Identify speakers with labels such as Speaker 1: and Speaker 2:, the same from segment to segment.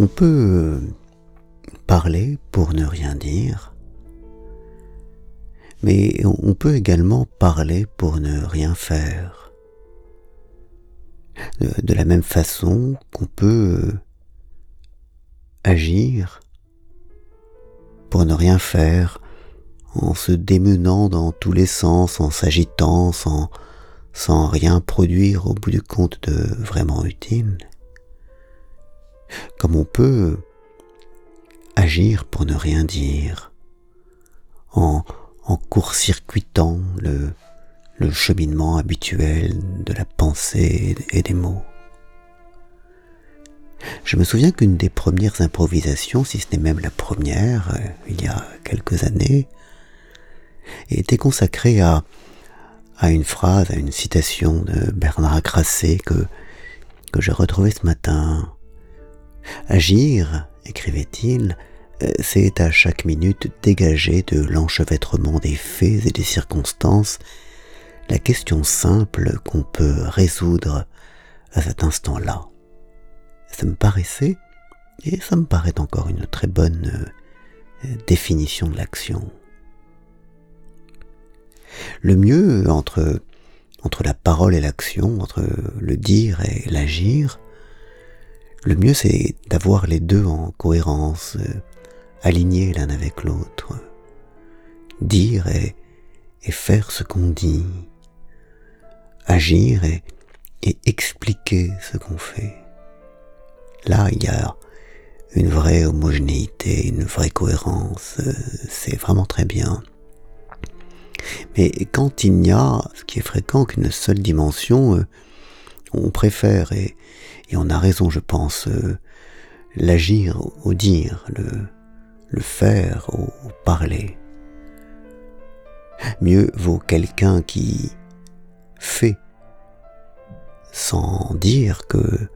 Speaker 1: On peut parler pour ne rien dire, mais on peut également parler pour ne rien faire. De la même façon qu'on peut agir pour ne rien faire en se démenant dans tous les sens, en s'agitant, sans, sans rien produire au bout du compte de vraiment utile, comme on peut agir pour ne rien dire, en, en court-circuitant le, le cheminement habituel de la pensée et des mots. Je me souviens qu'une des premières improvisations, si ce n'est même la première, euh, il y a quelques années, était consacrée à, à une phrase, à une citation de Bernard Grasset que, que j'ai retrouvée ce matin. Agir, écrivait-il, euh, c'est à chaque minute dégager de l'enchevêtrement des faits et des circonstances la question simple qu'on peut résoudre à cet instant-là. Ça me paraissait, et ça me paraît encore une très bonne euh, définition de l'action. Le mieux entre, entre la parole et l'action, entre le dire et l'agir, le mieux c'est d'avoir les deux en cohérence, euh, alignés l'un avec l'autre. Dire et, faire ce qu'on dit. Agir et, et expliquer ce qu'on fait. Là, il y a une vraie homogénéité, une vraie cohérence. Euh, c'est vraiment très bien. Mais quand il n'y a, ce qui est fréquent, qu'une seule dimension, euh, on préfère, et, on a raison, je pense, euh, l'agir au dire, le, faire au parler. Mieux vaut quelqu'un qui fait sans dire que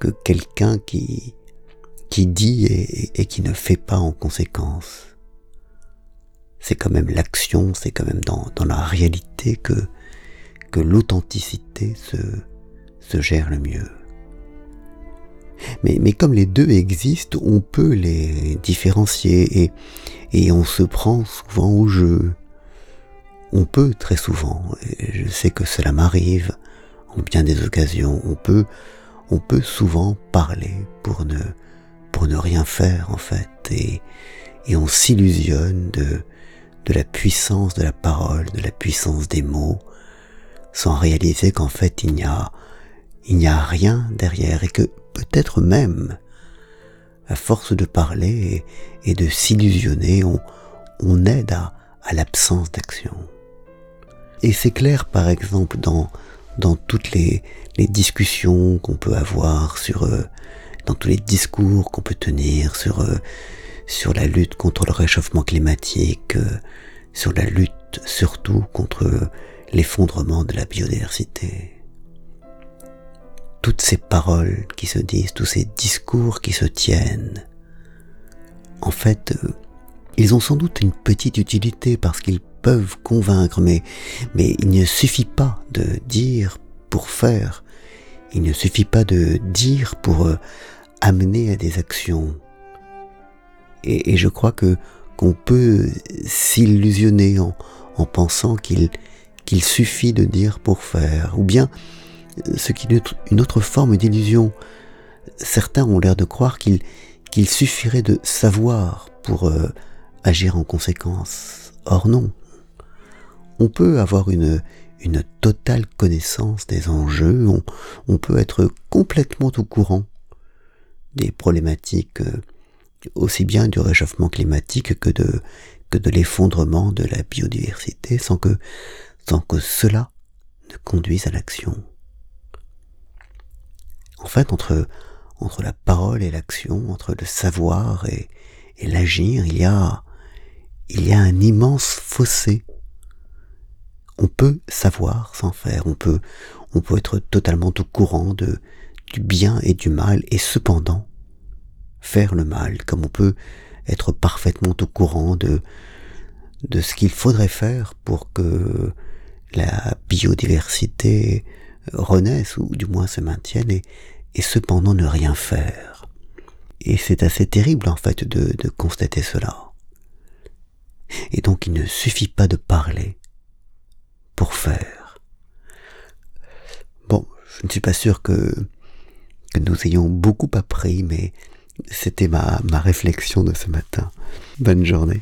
Speaker 1: que quelqu'un qui, qui dit et, qui ne fait pas en conséquence. C'est quand même l'action, c'est quand même dans, la réalité que, que l'authenticité se gère le mieux. Mais, mais, comme les deux existent, on peut les différencier et, et on se prend souvent au jeu. On peut très souvent, et je sais que cela m'arrive en bien des occasions, on peut on peut souvent parler pour ne, pour ne rien faire en fait, et, et on s'illusionne de, de la puissance de la parole, de la puissance des mots, sans réaliser qu'en fait il n'y a, il n'y a rien derrière et que peut-être même, à force de parler et, de s'illusionner, on, aide à, l'absence d'action. Et c'est clair par exemple dans, toutes les, discussions qu'on peut avoir sur, euh, dans tous les discours qu'on peut tenir sur, euh, sur la lutte contre le réchauffement climatique, euh, sur la lutte surtout contre l'effondrement de la biodiversité. Toutes ces paroles qui se disent, tous ces discours qui se tiennent, en fait, ils ont sans doute une petite utilité parce qu'ils peuvent convaincre, mais, il ne suffit pas de dire pour faire, il ne suffit pas de dire pour euh, amener à des actions. Et, je crois que qu'on peut s'illusionner en, en pensant qu'il qu'il suffit de dire pour faire, ou bien ce qui est une autre forme d'illusion. Certains ont l'air de croire qu'il suffirait de savoir pour euh, agir en conséquence. Or non on peut avoir une, totale connaissance des enjeux, on, peut être complètement au courant des problématiques euh, aussi bien du réchauffement climatique que de, l'effondrement de la biodiversité sans que cela ne conduise à l'action. En fait, entre, la parole et l'action, entre le savoir et, l'agir, il y a, un immense fossé. On peut savoir sans faire, on peut, être totalement au courant du bien et du mal, et cependant faire le mal, comme on peut être parfaitement au courant de ce qu'il faudrait faire pour que la biodiversité renaisse, ou du moins se maintienne, et, cependant ne rien faire. Et c'est assez terrible en fait de, de constater cela. Et donc il ne suffit pas de parler pour faire. Bon, je ne suis pas sûr que, que nous ayons beaucoup appris, mais c'était ma, ma réflexion de ce matin. Bonne journée.